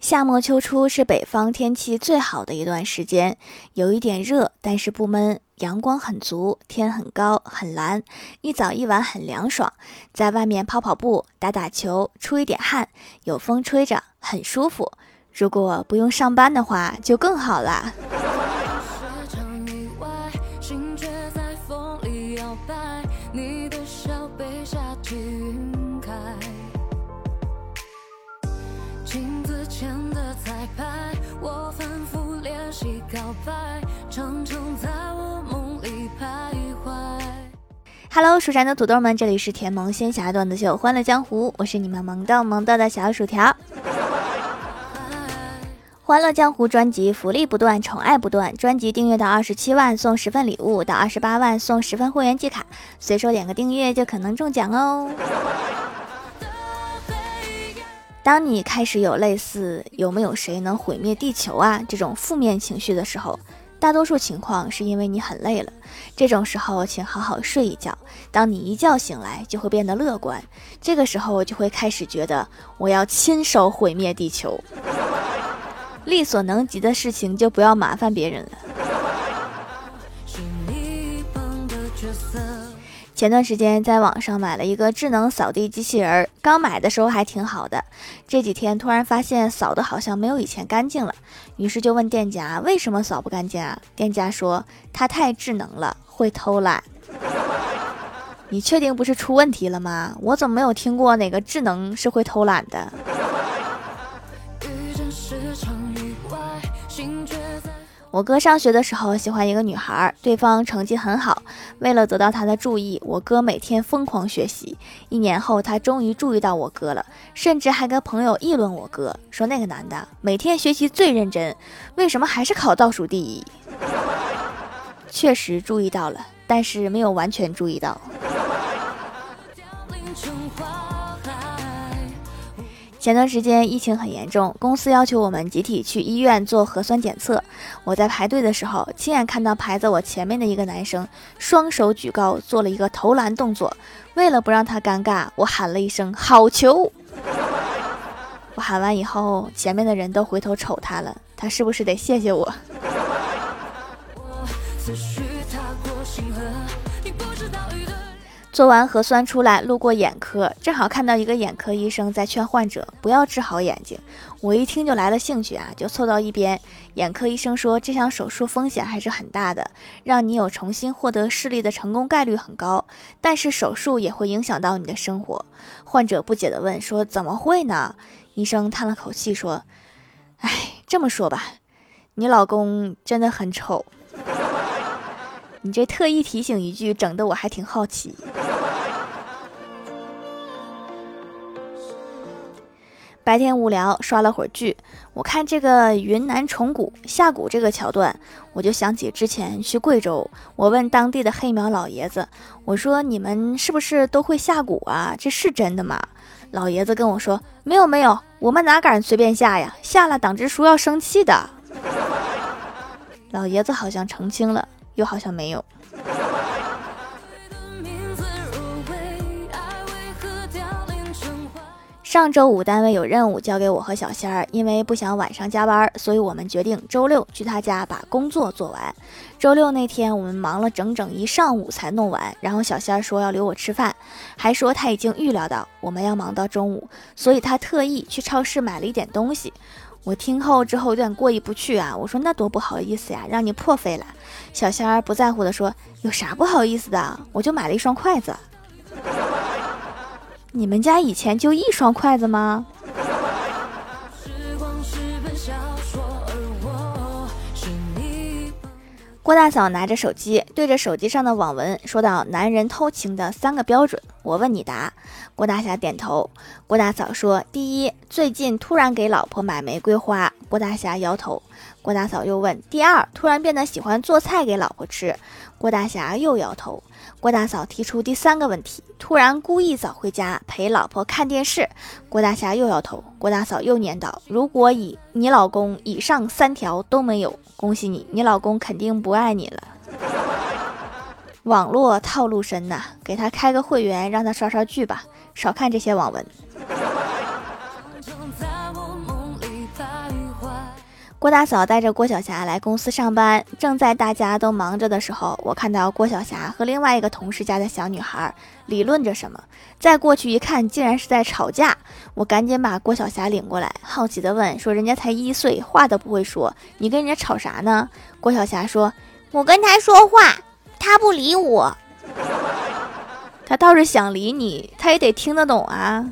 夏末秋初是北方天气最好的一段时间，有一点热，但是不闷，阳光很足，天很高很蓝，一早一晚很凉爽，在外面跑跑步、打打球，出一点汗，有风吹着，很舒服。如果不用上班的话，就更好啦。Hello，蜀山的土豆们，这里是甜萌仙侠段子秀《欢乐江湖》，我是你们萌豆萌豆的小薯条。欢乐江湖专辑福利不断，宠爱不断。专辑订阅到二十七万送十份礼物，到二十八万送十份会员季卡，随手点个订阅就可能中奖哦。当你开始有类似“有没有谁能毁灭地球啊”这种负面情绪的时候，大多数情况是因为你很累了。这种时候，请好好睡一觉。当你一觉醒来，就会变得乐观。这个时候，就会开始觉得我要亲手毁灭地球。力所能及的事情，就不要麻烦别人了。前段时间在网上买了一个智能扫地机器人，刚买的时候还挺好的，这几天突然发现扫的好像没有以前干净了，于是就问店家为什么扫不干净啊？店家说它太智能了，会偷懒。你确定不是出问题了吗？我怎么没有听过哪个智能是会偷懒的？我哥上学的时候喜欢一个女孩，对方成绩很好。为了得到她的注意，我哥每天疯狂学习。一年后，他终于注意到我哥了，甚至还跟朋友议论我哥，说那个男的每天学习最认真，为什么还是考倒数第一？确实注意到了，但是没有完全注意到。前段时间疫情很严重，公司要求我们集体去医院做核酸检测。我在排队的时候，亲眼看到排在我前面的一个男生双手举高，做了一个投篮动作。为了不让他尴尬，我喊了一声“好球”。我喊完以后，前面的人都回头瞅他了，他是不是得谢谢我？做完核酸出来，路过眼科，正好看到一个眼科医生在劝患者不要治好眼睛。我一听就来了兴趣啊，就凑到一边。眼科医生说，这项手术风险还是很大的，让你有重新获得视力的成功概率很高，但是手术也会影响到你的生活。患者不解地问说：“怎么会呢？”医生叹了口气说：“哎，这么说吧，你老公真的很丑。”你这特意提醒一句，整得我还挺好奇。白天无聊刷了会儿剧，我看这个云南虫谷下蛊这个桥段，我就想起之前去贵州，我问当地的黑苗老爷子，我说你们是不是都会下蛊啊？这是真的吗？老爷子跟我说，没有没有，我们哪敢随便下呀，下了党支书要生气的。老爷子好像澄清了，又好像没有。上周五单位有任务交给我和小仙儿，因为不想晚上加班，所以我们决定周六去他家把工作做完。周六那天我们忙了整整一上午才弄完，然后小仙儿说要留我吃饭，还说他已经预料到我们要忙到中午，所以他特意去超市买了一点东西。我听后之后有点过意不去啊，我说那多不好意思呀，让你破费了。小仙儿不在乎的说，有啥不好意思的，我就买了一双筷子。你们家以前就一双筷子吗？郭大嫂拿着手机，对着手机上的网文说道：“男人偷情的三个标准，我问你答。”郭大侠点头。郭大嫂说：“第一，最近突然给老婆买玫瑰花。”郭大侠摇头。郭大嫂又问：“第二，突然变得喜欢做菜给老婆吃。”郭大侠又摇头。郭大嫂提出第三个问题：突然故意早回家陪老婆看电视。郭大侠又摇头。郭大嫂又念叨：“如果以你老公以上三条都没有，恭喜你，你老公肯定不爱你了。”网络套路深呐，给他开个会员，让他刷刷剧吧，少看这些网文。郭大嫂带着郭晓霞来公司上班，正在大家都忙着的时候，我看到郭晓霞和另外一个同事家的小女孩理论着什么。再过去一看，竟然是在吵架。我赶紧把郭晓霞领过来，好奇的问：“说人家才一岁，话都不会说，你跟人家吵啥呢？”郭晓霞说：“我跟他说话，他不理我。他倒是想理你，他也得听得懂啊。”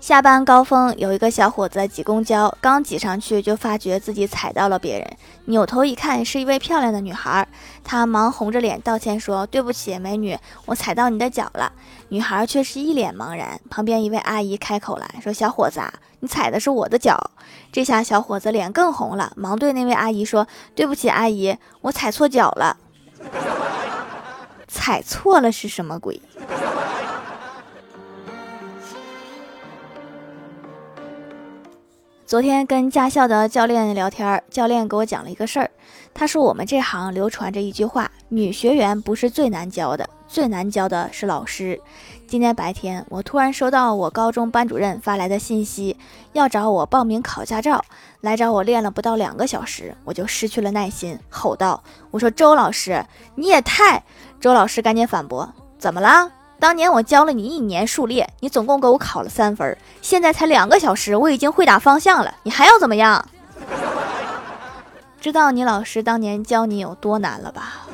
下班高峰，有一个小伙子挤公交，刚挤上去就发觉自己踩到了别人，扭头一看，是一位漂亮的女孩，他忙红着脸道歉说：“对不起，美女，我踩到你的脚了。”女孩却是一脸茫然。旁边一位阿姨开口来说：“小伙子，啊你踩的是我的脚。”这下小伙子脸更红了，忙对那位阿姨说：“对不起，阿姨，我踩错脚了。”踩错了是什么鬼？昨天跟驾校的教练聊天，教练给我讲了一个事儿。他说我们这行流传着一句话：女学员不是最难教的，最难教的是老师。今天白天，我突然收到我高中班主任发来的信息，要找我报名考驾照。来找我练了不到两个小时，我就失去了耐心，吼道：“我说周老师，你也太……”周老师赶紧反驳：“怎么了？”当年我教了你一年数列，你总共给我考了三分，现在才两个小时，我已经会打方向了，你还要怎么样？知道你老师当年教你有多难了吧？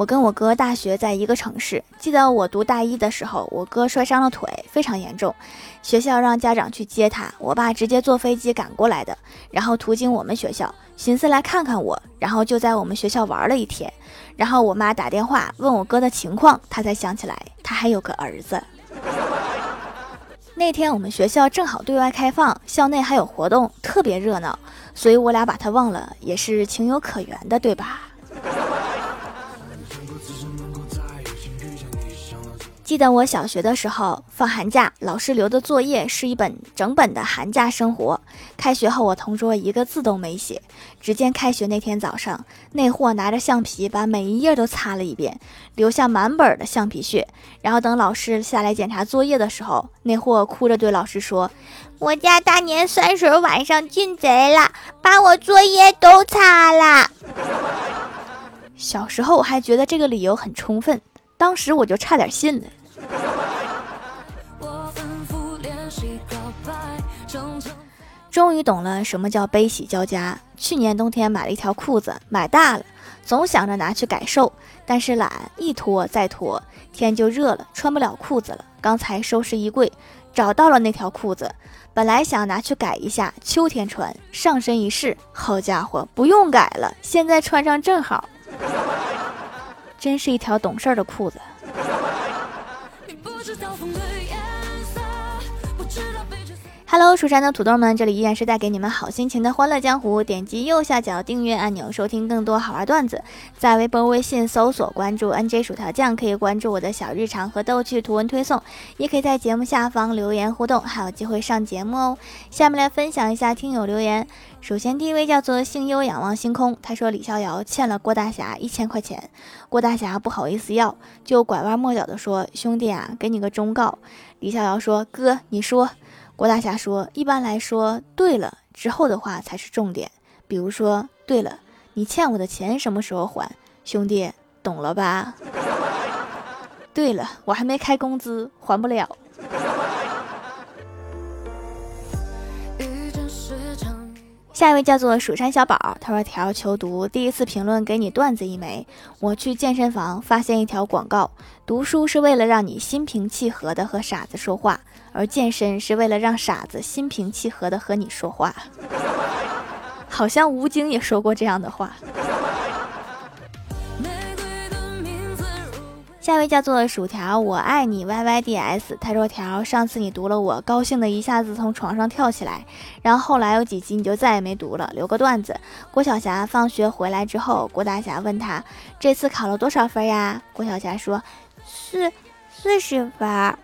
我跟我哥大学在一个城市，记得我读大一的时候，我哥摔伤了腿，非常严重，学校让家长去接他，我爸直接坐飞机赶过来的，然后途经我们学校，寻思来看看我，然后就在我们学校玩了一天，然后我妈打电话问我哥的情况，他才想起来他还有个儿子。那天我们学校正好对外开放，校内还有活动，特别热闹，所以我俩把他忘了也是情有可原的，对吧？记得我小学的时候，放寒假，老师留的作业是一本整本的寒假生活。开学后，我同桌一个字都没写。只见开学那天早上，那货拿着橡皮把每一页都擦了一遍，留下满本的橡皮屑。然后等老师下来检查作业的时候，那货哭着对老师说：“我家大年三十晚上进贼了，把我作业都擦了。”小时候我还觉得这个理由很充分，当时我就差点信了。终于懂了什么叫悲喜交加。去年冬天买了一条裤子，买大了，总想着拿去改瘦，但是懒，一拖再拖，天就热了，穿不了裤子了。刚才收拾衣柜，找到了那条裤子，本来想拿去改一下，秋天穿，上身一试，好家伙，不用改了，现在穿上正好。真是一条懂事的裤子。Hello，蜀山的土豆们，这里依然是带给你们好心情的欢乐江湖。点击右下角订阅按钮，收听更多好玩段子。在微博、微信搜索关注 NJ 薯条酱，可以关注我的小日常和逗趣图文推送，也可以在节目下方留言互动，还有机会上节目哦。下面来分享一下听友留言。首先第一位叫做星优仰望星空，他说李逍遥欠了郭大侠一千块钱，郭大侠不好意思要，就拐弯抹角的说：“兄弟啊，给你个忠告。”李逍遥说：“哥，你说。”郭大侠说：“一般来说，对了之后的话才是重点。比如说，对了，你欠我的钱什么时候还？兄弟，懂了吧？对了，我还没开工资，还不了。”下一位叫做蜀山小宝，他说：“条求读，第一次评论给你段子一枚。我去健身房发现一条广告，读书是为了让你心平气和的和傻子说话，而健身是为了让傻子心平气和的和你说话。好像吴京也说过这样的话。”下一位叫做薯条，我爱你 Y Y D S。他说：“条，上次你读了我，高兴的一下子从床上跳起来。然后后来有几集你就再也没读了。留个段子：郭晓霞放学回来之后，郭大侠问他这次考了多少分呀？郭晓霞说：四四十分。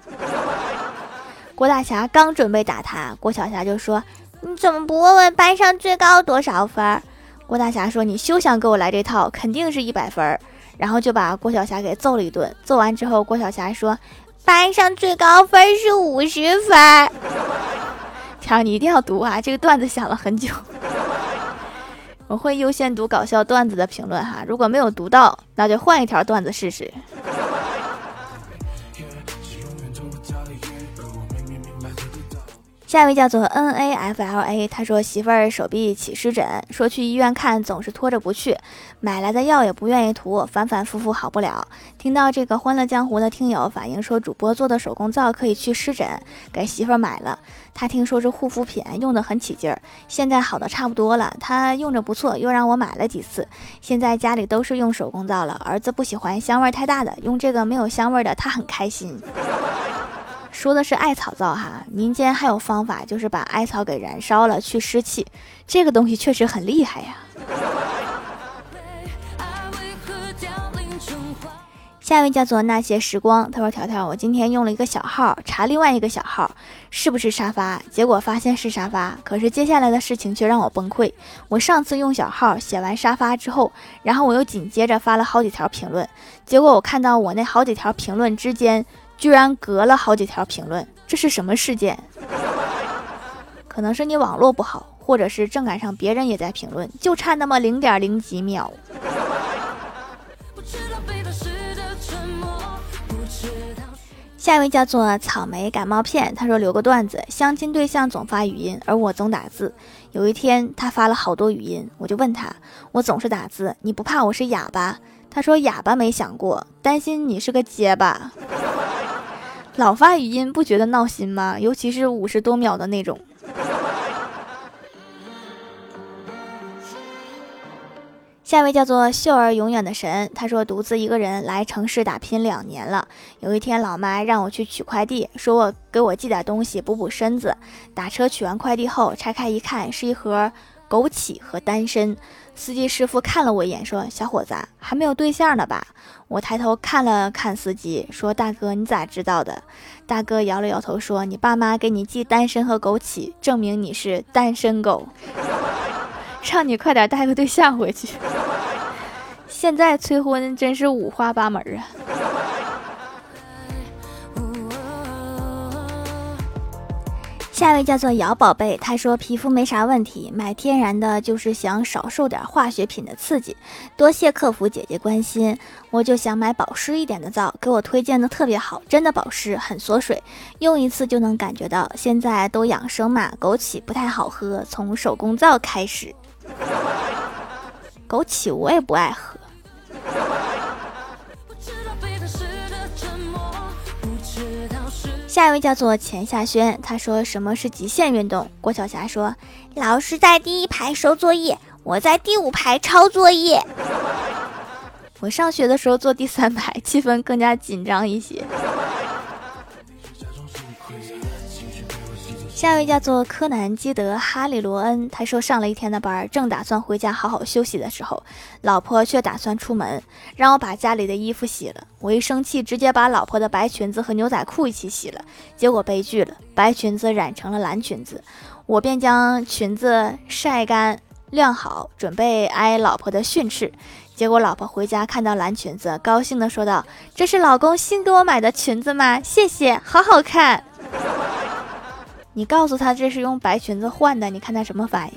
郭大侠刚准备打他，郭晓霞就说：你怎么不问问班上最高多少分？郭大侠说：“你休想给我来这套，肯定是一百分。”然后就把郭晓霞给揍了一顿。揍完之后，郭晓霞说：“班上最高分是五十分。”条你一定要读啊！这个段子想了很久。我会优先读搞笑段子的评论哈，如果没有读到，那就换一条段子试试。下一位叫做 N A F L A，他说媳妇儿手臂起湿疹，说去医院看，总是拖着不去，买来的药也不愿意涂，反反复复好不了。听到这个欢乐江湖的听友反映说，主播做的手工皂可以去湿疹，给媳妇儿买了。他听说是护肤品，用的很起劲儿，现在好的差不多了。他用着不错，又让我买了几次，现在家里都是用手工皂了。儿子不喜欢香味太大的，用这个没有香味的，他很开心。说的是艾草皂哈，民间还有方法，就是把艾草给燃烧了去湿气，这个东西确实很厉害呀。下一位叫做那些时光，他说条条，我今天用了一个小号查另外一个小号是不是沙发，结果发现是沙发，可是接下来的事情却让我崩溃。我上次用小号写完沙发之后，然后我又紧接着发了好几条评论，结果我看到我那好几条评论之间。居然隔了好几条评论，这是什么事件？可能是你网络不好，或者是正赶上别人也在评论，就差那么零点零几秒。下一位叫做草莓感冒片，他说留个段子：相亲对象总发语音，而我总打字。有一天他发了好多语音，我就问他：我总是打字，你不怕我是哑巴？他说哑巴没想过，担心你是个结巴。老发语音不觉得闹心吗？尤其是五十多秒的那种。下一位叫做秀儿永远的神，他说独自一个人来城市打拼两年了。有一天，老妈让我去取快递，说我给我寄点东西补补身子。打车取完快递后，拆开一看，是一盒枸杞和丹参。司机师傅看了我一眼，说：“小伙子，还没有对象呢吧？”我抬头看了看司机，说：“大哥，你咋知道的？”大哥摇了摇头，说：“你爸妈给你寄单身和枸杞，证明你是单身狗，让你快点带个对象回去。现在催婚真是五花八门啊！”下一位叫做姚宝贝，他说皮肤没啥问题，买天然的就是想少受点化学品的刺激。多谢客服姐姐关心，我就想买保湿一点的皂，给我推荐的特别好，真的保湿，很锁水，用一次就能感觉到。现在都养生嘛，枸杞不太好喝，从手工皂开始。枸杞我也不爱喝。下一位叫做钱夏轩，他说什么是极限运动？郭晓霞说，老师在第一排收作业，我在第五排抄作业。我上学的时候坐第三排，气氛更加紧张一些。下一位叫做柯南基德哈利罗恩，他说上了一天的班，正打算回家好好休息的时候，老婆却打算出门，让我把家里的衣服洗了。我一生气，直接把老婆的白裙子和牛仔裤一起洗了，结果悲剧了，白裙子染成了蓝裙子。我便将裙子晒干晾好，准备挨老婆的训斥。结果老婆回家看到蓝裙子，高兴地说道：“这是老公新给我买的裙子吗？谢谢，好好看。”你告诉他这是用白裙子换的，你看他什么反应？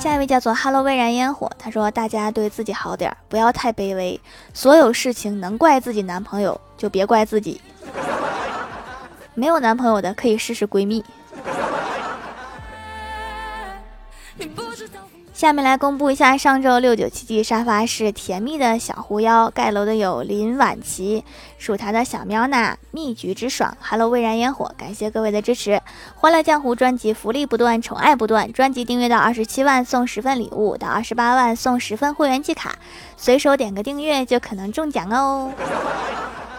下一位叫做 Hello 未燃烟火，他说大家对自己好点，不要太卑微。所有事情能怪自己男朋友，就别怪自己。没有男朋友的可以试试闺蜜。下面来公布一下上周六九七七沙发是甜蜜的小狐妖，盖楼的有林婉琪，属它的小喵娜，蜜橘之爽，Hello 微燃烟火，感谢各位的支持，欢乐江湖专辑福利不断，宠爱不断，专辑订阅到二十七万送十份礼物，到二十八万送十份会员季卡，随手点个订阅就可能中奖哦。